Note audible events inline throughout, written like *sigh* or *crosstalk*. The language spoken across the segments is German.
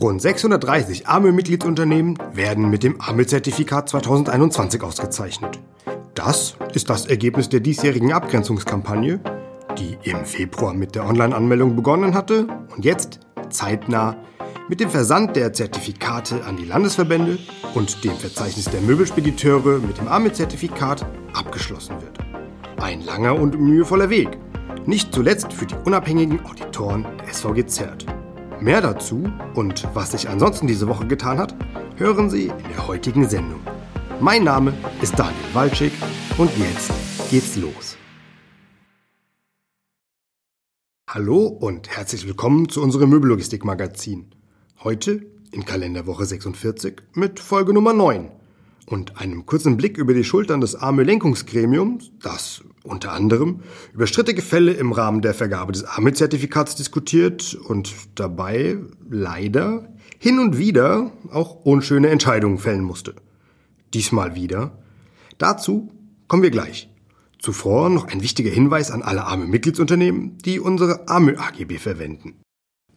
Rund 630 AMÖ-Mitgliedsunternehmen werden mit dem AMÖ-Zertifikat 2021 ausgezeichnet. Das ist das Ergebnis der diesjährigen Abgrenzungskampagne, die im Februar mit der Online-Anmeldung begonnen hatte und jetzt zeitnah mit dem Versand der Zertifikate an die Landesverbände und dem Verzeichnis der Möbelspediteure mit dem AMÖ-Zertifikat abgeschlossen wird. Ein langer und mühevoller Weg, nicht zuletzt für die unabhängigen Auditoren der SVG ZERT. Mehr dazu und was sich ansonsten diese Woche getan hat, hören Sie in der heutigen Sendung. Mein Name ist Daniel Walczyk und jetzt geht's los. Hallo und herzlich willkommen zu unserem Möbellogistik-Magazin. Heute in Kalenderwoche 46 mit Folge Nummer 9 und einem kurzen Blick über die Schultern des AME-Lenkungsgremiums, das unter anderem über strittige Fälle im Rahmen der Vergabe des AME-Zertifikats diskutiert und dabei leider hin und wieder auch unschöne Entscheidungen fällen musste. Diesmal wieder. Dazu kommen wir gleich. Zuvor noch ein wichtiger Hinweis an alle AME-Mitgliedsunternehmen, die unsere AME-AGB verwenden.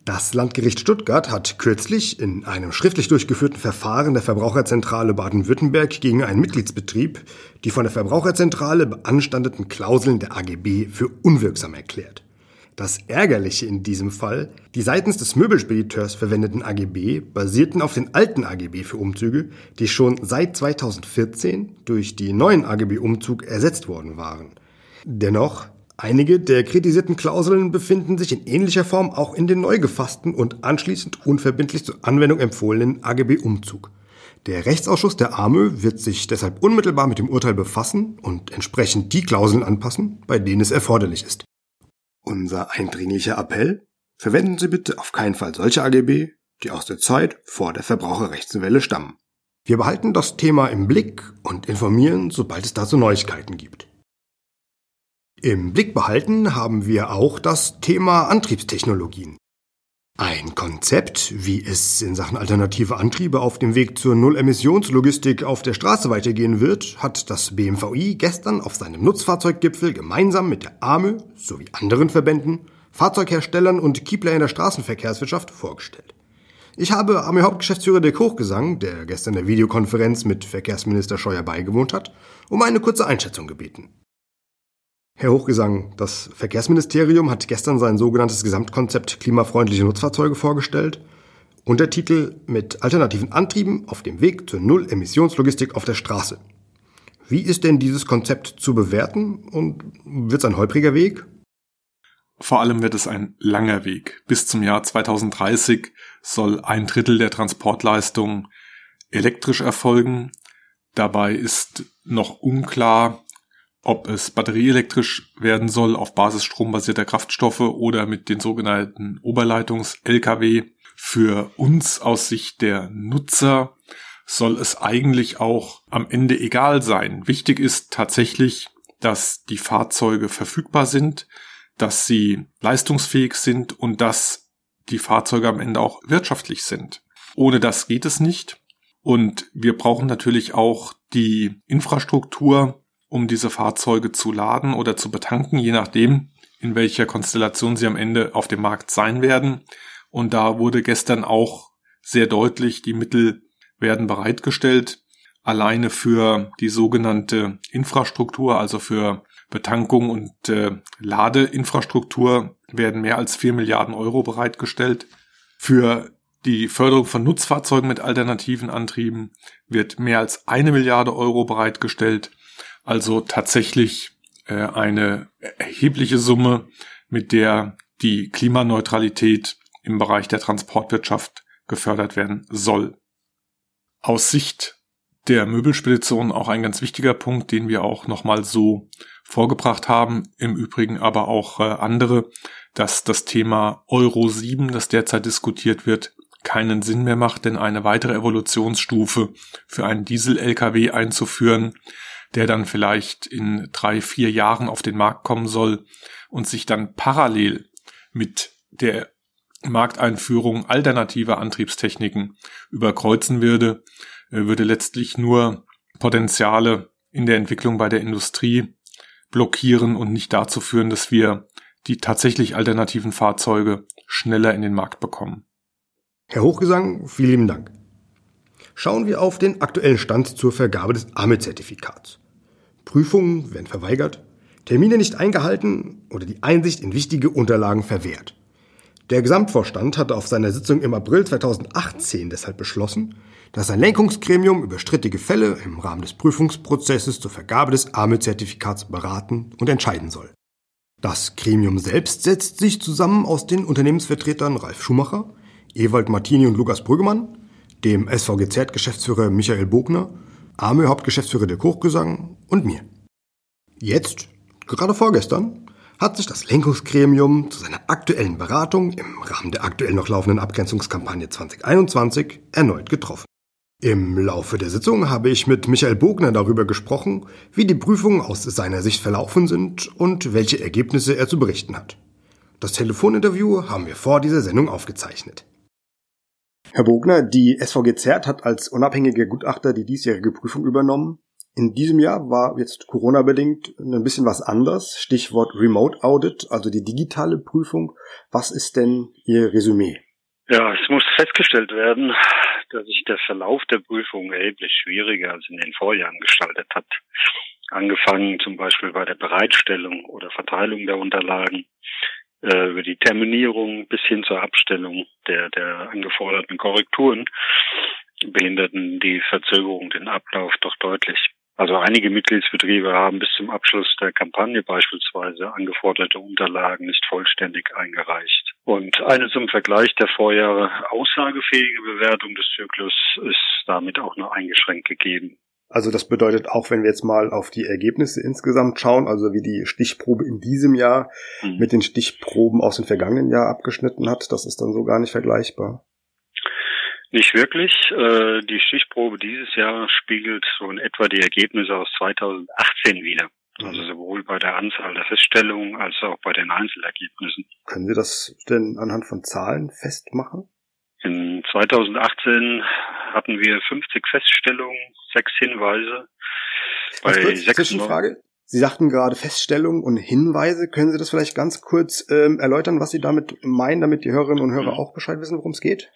Das Landgericht Stuttgart hat kürzlich in einem schriftlich durchgeführten Verfahren der Verbraucherzentrale Baden-Württemberg gegen einen Mitgliedsbetrieb die von der Verbraucherzentrale beanstandeten Klauseln der AGB für unwirksam erklärt. Das Ärgerliche in diesem Fall, die seitens des Möbelspediteurs verwendeten AGB basierten auf den alten AGB für Umzüge, die schon seit 2014 durch die neuen AGB-Umzug ersetzt worden waren. Dennoch Einige der kritisierten Klauseln befinden sich in ähnlicher Form auch in den neu gefassten und anschließend unverbindlich zur Anwendung empfohlenen AGB-Umzug. Der Rechtsausschuss der AMÖ wird sich deshalb unmittelbar mit dem Urteil befassen und entsprechend die Klauseln anpassen, bei denen es erforderlich ist. Unser eindringlicher Appell? Verwenden Sie bitte auf keinen Fall solche AGB, die aus der Zeit vor der Verbraucherrechtswelle stammen. Wir behalten das Thema im Blick und informieren, sobald es dazu Neuigkeiten gibt. Im Blick behalten haben wir auch das Thema Antriebstechnologien. Ein Konzept, wie es in Sachen alternative Antriebe auf dem Weg zur Null-Emissionslogistik auf der Straße weitergehen wird, hat das BMVI gestern auf seinem Nutzfahrzeuggipfel gemeinsam mit der AME sowie anderen Verbänden, Fahrzeugherstellern und Kiepler in der Straßenverkehrswirtschaft vorgestellt. Ich habe AME Hauptgeschäftsführer Dirk Hochgesang, der gestern der Videokonferenz mit Verkehrsminister Scheuer beigewohnt hat, um eine kurze Einschätzung gebeten. Herr Hochgesang, das Verkehrsministerium hat gestern sein sogenanntes Gesamtkonzept klimafreundliche Nutzfahrzeuge vorgestellt. Untertitel mit alternativen Antrieben auf dem Weg zur Null-Emissionslogistik auf der Straße. Wie ist denn dieses Konzept zu bewerten und wird es ein holpriger Weg? Vor allem wird es ein langer Weg. Bis zum Jahr 2030 soll ein Drittel der Transportleistung elektrisch erfolgen. Dabei ist noch unklar, ob es batterieelektrisch werden soll auf Basis strombasierter Kraftstoffe oder mit den sogenannten Oberleitungs-Lkw. Für uns aus Sicht der Nutzer soll es eigentlich auch am Ende egal sein. Wichtig ist tatsächlich, dass die Fahrzeuge verfügbar sind, dass sie leistungsfähig sind und dass die Fahrzeuge am Ende auch wirtschaftlich sind. Ohne das geht es nicht. Und wir brauchen natürlich auch die Infrastruktur, um diese Fahrzeuge zu laden oder zu betanken, je nachdem, in welcher Konstellation sie am Ende auf dem Markt sein werden. Und da wurde gestern auch sehr deutlich, die Mittel werden bereitgestellt, alleine für die sogenannte Infrastruktur, also für Betankung und äh, Ladeinfrastruktur werden mehr als vier Milliarden Euro bereitgestellt. Für die Förderung von Nutzfahrzeugen mit alternativen Antrieben wird mehr als eine Milliarde Euro bereitgestellt also tatsächlich äh, eine erhebliche Summe, mit der die Klimaneutralität im Bereich der Transportwirtschaft gefördert werden soll. Aus Sicht der Möbelspedition auch ein ganz wichtiger Punkt, den wir auch nochmal so vorgebracht haben, im Übrigen aber auch äh, andere, dass das Thema Euro 7, das derzeit diskutiert wird, keinen Sinn mehr macht, denn eine weitere Evolutionsstufe für einen Diesel-Lkw einzuführen, der dann vielleicht in drei, vier Jahren auf den Markt kommen soll und sich dann parallel mit der Markteinführung alternativer Antriebstechniken überkreuzen würde, äh, würde letztlich nur Potenziale in der Entwicklung bei der Industrie blockieren und nicht dazu führen, dass wir die tatsächlich alternativen Fahrzeuge schneller in den Markt bekommen. Herr Hochgesang, vielen lieben Dank. Schauen wir auf den aktuellen Stand zur Vergabe des AME-Zertifikats. Prüfungen werden verweigert, Termine nicht eingehalten oder die Einsicht in wichtige Unterlagen verwehrt. Der Gesamtvorstand hatte auf seiner Sitzung im April 2018 deshalb beschlossen, dass ein Lenkungsgremium über strittige Fälle im Rahmen des Prüfungsprozesses zur Vergabe des AME-Zertifikats beraten und entscheiden soll. Das Gremium selbst setzt sich zusammen aus den Unternehmensvertretern Ralf Schumacher, Ewald Martini und Lukas Brüggemann, dem SVGZ-Geschäftsführer Michael Bogner, AME Hauptgeschäftsführer der Hochgesang und mir. Jetzt, gerade vorgestern, hat sich das Lenkungsgremium zu seiner aktuellen Beratung im Rahmen der aktuell noch laufenden Abgrenzungskampagne 2021 erneut getroffen. Im Laufe der Sitzung habe ich mit Michael Bogner darüber gesprochen, wie die Prüfungen aus seiner Sicht verlaufen sind und welche Ergebnisse er zu berichten hat. Das Telefoninterview haben wir vor dieser Sendung aufgezeichnet. Herr Bogner, die SVG ZERT hat als unabhängiger Gutachter die diesjährige Prüfung übernommen. In diesem Jahr war jetzt Corona-bedingt ein bisschen was anders. Stichwort Remote Audit, also die digitale Prüfung. Was ist denn Ihr Resümee? Ja, es muss festgestellt werden, dass sich der Verlauf der Prüfung erheblich schwieriger als in den Vorjahren gestaltet hat. Angefangen zum Beispiel bei der Bereitstellung oder Verteilung der Unterlagen, äh, über die Terminierung bis hin zur Abstellung der, der angeforderten Korrekturen behinderten die Verzögerung den Ablauf doch deutlich. Also einige Mitgliedsbetriebe haben bis zum Abschluss der Kampagne beispielsweise angeforderte Unterlagen nicht vollständig eingereicht. Und eine zum Vergleich der Vorjahre aussagefähige Bewertung des Zyklus ist damit auch nur eingeschränkt gegeben. Also das bedeutet auch, wenn wir jetzt mal auf die Ergebnisse insgesamt schauen, also wie die Stichprobe in diesem Jahr mhm. mit den Stichproben aus dem vergangenen Jahr abgeschnitten hat, das ist dann so gar nicht vergleichbar. Nicht wirklich. Äh, die Stichprobe dieses Jahr spiegelt so in etwa die Ergebnisse aus 2018 wieder. Also sowohl bei der Anzahl der Feststellungen als auch bei den Einzelergebnissen. Können Sie das denn anhand von Zahlen festmachen? In 2018 hatten wir 50 Feststellungen, sechs Hinweise. Bei kurz, Zwischenfrage. Sie sagten gerade Feststellungen und Hinweise. Können Sie das vielleicht ganz kurz ähm, erläutern, was Sie damit meinen, damit die Hörerinnen und Hörer mhm. auch Bescheid wissen, worum es geht?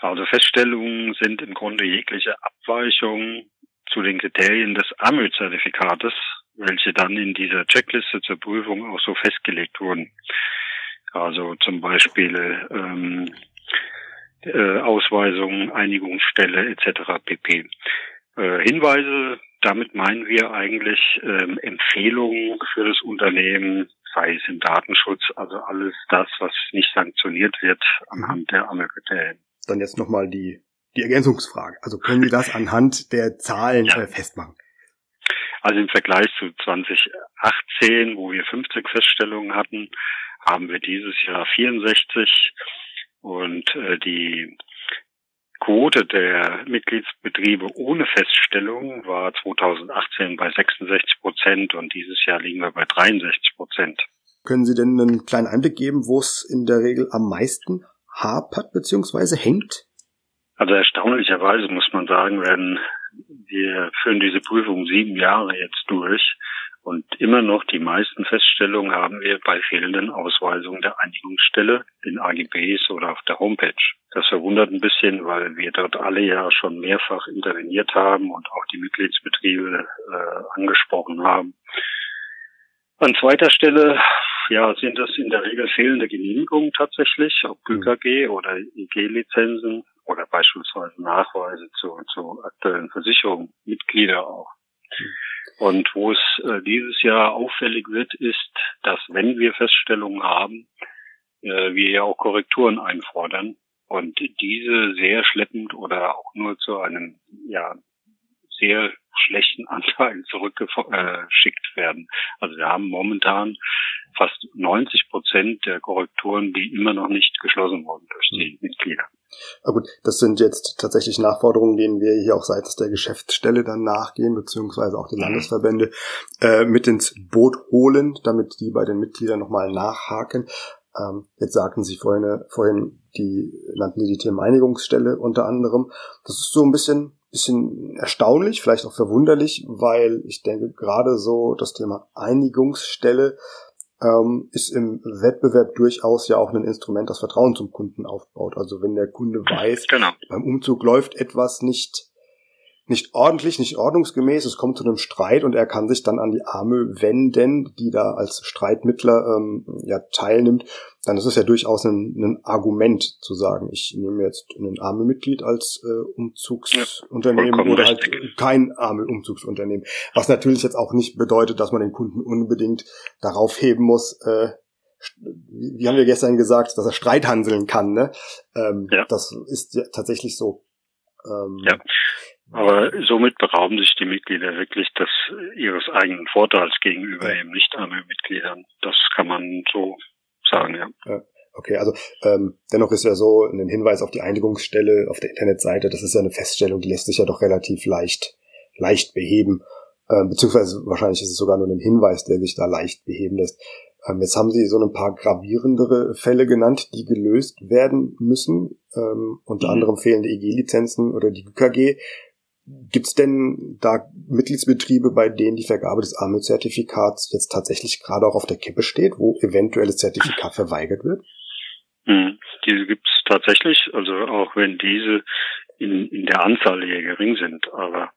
Also Feststellungen sind im Grunde jegliche Abweichungen zu den Kriterien des AMÖ-Zertifikates, welche dann in dieser Checkliste zur Prüfung auch so festgelegt wurden. Also zum Beispiel ähm, äh, Ausweisung, Einigungsstelle etc. pp. Äh, Hinweise, damit meinen wir eigentlich ähm, Empfehlungen für das Unternehmen, sei es im Datenschutz, also alles das, was nicht sanktioniert wird anhand der AMÖ-Kriterien dann jetzt nochmal die, die Ergänzungsfrage. Also können Sie das *laughs* anhand der Zahlen ja. äh, festmachen? Also im Vergleich zu 2018, wo wir 50 Feststellungen hatten, haben wir dieses Jahr 64 und äh, die Quote der Mitgliedsbetriebe ohne Feststellung war 2018 bei 66 Prozent und dieses Jahr liegen wir bei 63 Prozent. Können Sie denn einen kleinen Einblick geben, wo es in der Regel am meisten hapert bzw. hängt? Also erstaunlicherweise muss man sagen, werden wir führen diese Prüfung sieben Jahre jetzt durch und immer noch die meisten Feststellungen haben wir bei fehlenden Ausweisungen der Einigungsstelle in AGBs oder auf der Homepage. Das verwundert ein bisschen, weil wir dort alle ja schon mehrfach interveniert haben und auch die Mitgliedsbetriebe äh, angesprochen haben. An zweiter Stelle ja, sind das in der Regel fehlende Genehmigungen tatsächlich, ob ÜKG mhm. oder IG-Lizenzen oder beispielsweise Nachweise zu, zu aktuellen Versicherungen, Mitglieder auch. Und wo es äh, dieses Jahr auffällig wird, ist, dass wenn wir Feststellungen haben, äh, wir ja auch Korrekturen einfordern und diese sehr schleppend oder auch nur zu einem ja sehr schlechten *laughs* Anteilen zurückgeschickt werden. Also wir haben momentan fast 90 Prozent der Korrekturen, die immer noch nicht geschlossen wurden durch die mhm. Mitglieder. Na gut, das sind jetzt tatsächlich Nachforderungen, denen wir hier auch seitens der Geschäftsstelle dann nachgehen, beziehungsweise auch die mhm. Landesverbände äh, mit ins Boot holen, damit die bei den Mitgliedern nochmal nachhaken. Ähm, jetzt sagten Sie vorhin, vorhin, die nannten Sie die Themeneinigungsstelle unter anderem. Das ist so ein bisschen bisschen erstaunlich, vielleicht auch verwunderlich, weil ich denke, gerade so das Thema Einigungsstelle ähm, ist im Wettbewerb durchaus ja auch ein Instrument, das Vertrauen zum Kunden aufbaut. Also wenn der Kunde weiß, genau. beim Umzug läuft etwas nicht nicht ordentlich, nicht ordnungsgemäß, es kommt zu einem Streit und er kann sich dann an die Arme wenden, die da als Streitmittler ähm, ja teilnimmt, dann ist es ja durchaus ein, ein Argument zu sagen, ich nehme jetzt ein Arme-Mitglied als äh, Umzugsunternehmen ja, oder halt kein Arme-Umzugsunternehmen. Was natürlich jetzt auch nicht bedeutet, dass man den Kunden unbedingt darauf heben muss, äh, wie haben wir gestern gesagt, dass er Streithanseln kann. Ne? Ähm, ja. Das ist ja tatsächlich so. Ähm, ja. Aber somit berauben sich die Mitglieder wirklich des, ihres eigenen Vorteils gegenüber eben nicht armen Mitgliedern. Das kann man so sagen, ja. ja. Okay, also ähm, dennoch ist ja so ein Hinweis auf die Einigungsstelle auf der Internetseite, das ist ja eine Feststellung, die lässt sich ja doch relativ leicht, leicht beheben. Ähm, beziehungsweise wahrscheinlich ist es sogar nur ein Hinweis, der sich da leicht beheben lässt. Ähm, jetzt haben Sie so ein paar gravierendere Fälle genannt, die gelöst werden müssen. Ähm, unter mhm. anderem fehlende EG-Lizenzen oder die UKG. Gibt es denn da Mitgliedsbetriebe, bei denen die Vergabe des AML-Zertifikats jetzt tatsächlich gerade auch auf der Kippe steht, wo eventuelles Zertifikat verweigert wird? Hm, diese gibt es tatsächlich, also auch wenn diese in, in der Anzahl eher gering sind. Aber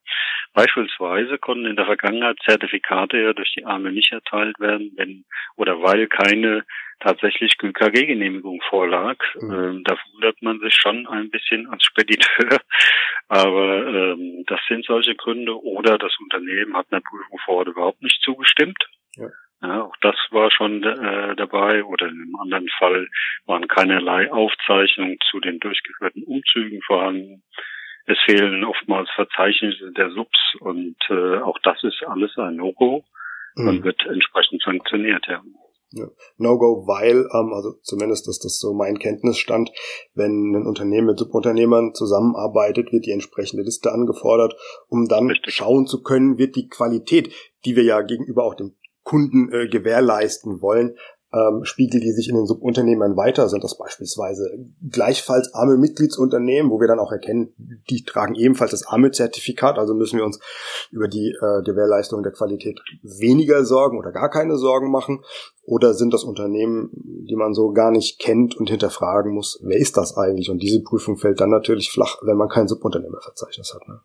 beispielsweise konnten in der Vergangenheit Zertifikate ja durch die Arme nicht erteilt werden, wenn oder weil keine tatsächlich GKG-Genehmigung vorlag. Mhm. Ähm, da wundert man sich schon ein bisschen als Spediteur. *laughs* Aber ähm, das sind solche Gründe. Oder das Unternehmen hat einer Prüfung vor Ort überhaupt nicht zugestimmt. Ja. Ja, auch das war schon äh, dabei. Oder in einem anderen Fall waren keinerlei Aufzeichnungen zu den durchgeführten Umzügen vorhanden. Es fehlen oftmals Verzeichnisse der Subs und äh, auch das ist alles ein No-Go mhm. und wird entsprechend sanktioniert, ja. Ja. No-Go, weil, ähm, also zumindest ist das so mein Kenntnisstand, wenn ein Unternehmen mit Subunternehmern zusammenarbeitet, wird die entsprechende Liste angefordert, um dann Richtig. schauen zu können, wird die Qualität, die wir ja gegenüber auch dem Kunden äh, gewährleisten wollen, ähm, spiegeln die sich in den Subunternehmen weiter? Sind das beispielsweise gleichfalls arme Mitgliedsunternehmen, wo wir dann auch erkennen, die tragen ebenfalls das Arme-Zertifikat, also müssen wir uns über die äh, Gewährleistung der Qualität weniger Sorgen oder gar keine Sorgen machen? Oder sind das Unternehmen, die man so gar nicht kennt und hinterfragen muss, wer ist das eigentlich? Und diese Prüfung fällt dann natürlich flach, wenn man kein Subunternehmerverzeichnis hat. Ne?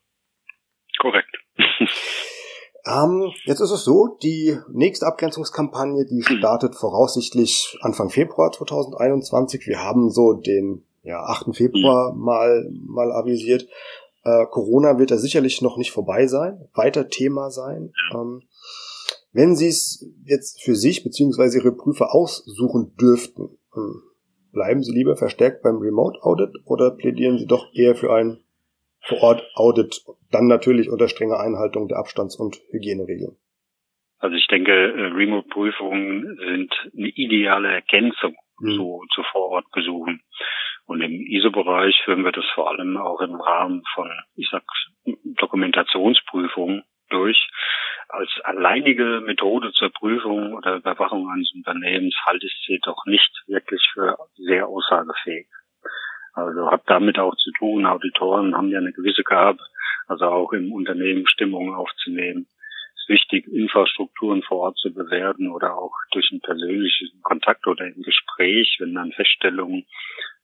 Ähm, jetzt ist es so, die nächste Abgrenzungskampagne, die hm. startet voraussichtlich Anfang Februar 2021. Wir haben so den ja, 8. Februar hm. mal, mal avisiert. Äh, Corona wird da sicherlich noch nicht vorbei sein, weiter Thema sein. Ähm, wenn Sie es jetzt für sich bzw. Ihre Prüfer aussuchen dürften, ähm, bleiben Sie lieber verstärkt beim Remote Audit oder plädieren Sie doch eher für ein vor Ort Audit, dann natürlich unter strenger Einhaltung der Abstands- und Hygieneregeln. Also ich denke, äh, Remote-Prüfungen sind eine ideale Ergänzung mhm. zu, zu Vorortbesuchen. Und im ISO-Bereich führen wir das vor allem auch im Rahmen von, ich sag, Dokumentationsprüfungen durch. Als alleinige Methode zur Prüfung oder Überwachung eines Unternehmens halte ich sie doch nicht wirklich für sehr aussagefähig. Also hat damit auch zu tun, Auditoren haben ja eine gewisse Gabe, also auch im Unternehmen Stimmungen aufzunehmen. Es ist wichtig, Infrastrukturen vor Ort zu bewerten oder auch durch einen persönlichen Kontakt oder im Gespräch, wenn dann Feststellungen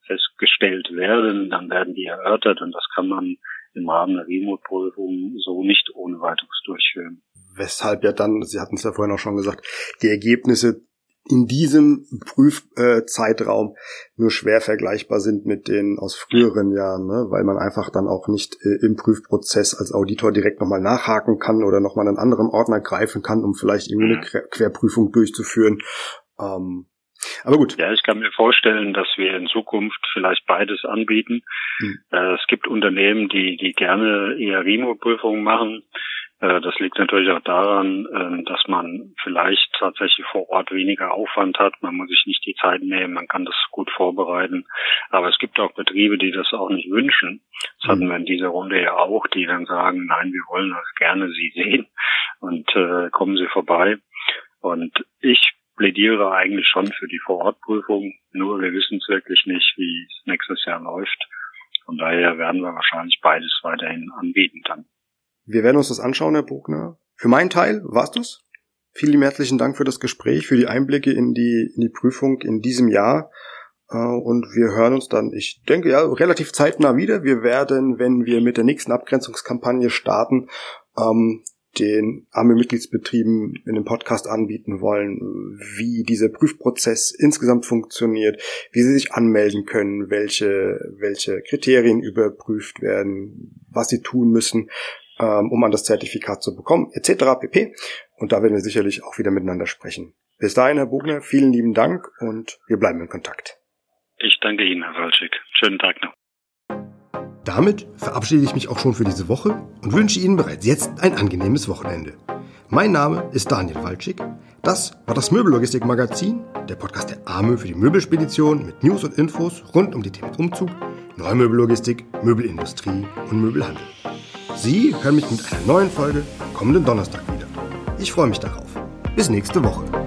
festgestellt werden, dann werden die erörtert und das kann man im Rahmen der Remote-Prüfung so nicht ohne weiteres durchführen. Weshalb ja dann, Sie hatten es ja vorhin auch schon gesagt, die Ergebnisse in diesem Prüfzeitraum nur schwer vergleichbar sind mit den aus früheren Jahren, ne? weil man einfach dann auch nicht äh, im Prüfprozess als Auditor direkt nochmal nachhaken kann oder nochmal einen anderen Ordner greifen kann, um vielleicht irgendwie eine Querprüfung durchzuführen. Ähm, aber gut. Ja, ich kann mir vorstellen, dass wir in Zukunft vielleicht beides anbieten. Hm. Äh, es gibt Unternehmen, die, die gerne eher Remote-Prüfungen machen. Äh, das liegt natürlich auch daran, ähm, dass man vielleicht tatsächlich vor Ort weniger Aufwand hat. Man muss sich nicht die Zeit nehmen, man kann das gut vorbereiten. Aber es gibt auch Betriebe, die das auch nicht wünschen. Das hatten wir in dieser Runde ja auch, die dann sagen, nein, wir wollen das gerne Sie sehen und äh, kommen Sie vorbei. Und ich plädiere eigentlich schon für die Vorortprüfung, nur wir wissen es wirklich nicht, wie es nächstes Jahr läuft. Von daher werden wir wahrscheinlich beides weiterhin anbieten dann. Wir werden uns das anschauen, Herr Bogner. Für meinen Teil war's das. Vielen herzlichen Dank für das Gespräch, für die Einblicke in die, in die Prüfung in diesem Jahr. Äh, und wir hören uns dann, ich denke ja, relativ zeitnah wieder. Wir werden, wenn wir mit der nächsten Abgrenzungskampagne starten, ähm, den AME-Mitgliedsbetrieben in dem Podcast anbieten wollen, wie dieser Prüfprozess insgesamt funktioniert, wie sie sich anmelden können, welche, welche Kriterien überprüft werden, was sie tun müssen, ähm, um an das Zertifikat zu bekommen, etc. pp. Und da werden wir sicherlich auch wieder miteinander sprechen. Bis dahin, Herr Bugner, vielen lieben Dank und wir bleiben in Kontakt. Ich danke Ihnen, Herr Walczyk. Schönen Tag noch. Damit verabschiede ich mich auch schon für diese Woche und wünsche Ihnen bereits jetzt ein angenehmes Wochenende. Mein Name ist Daniel Walczyk. Das war das Möbellogistik Magazin, der Podcast der Arme für die Möbelspedition mit News und Infos rund um die Themen Umzug, Neumöbellogistik, Möbelindustrie und Möbelhandel. Sie hören mich mit einer neuen Folge kommenden Donnerstag wieder. Ich freue mich darauf. Bis nächste Woche.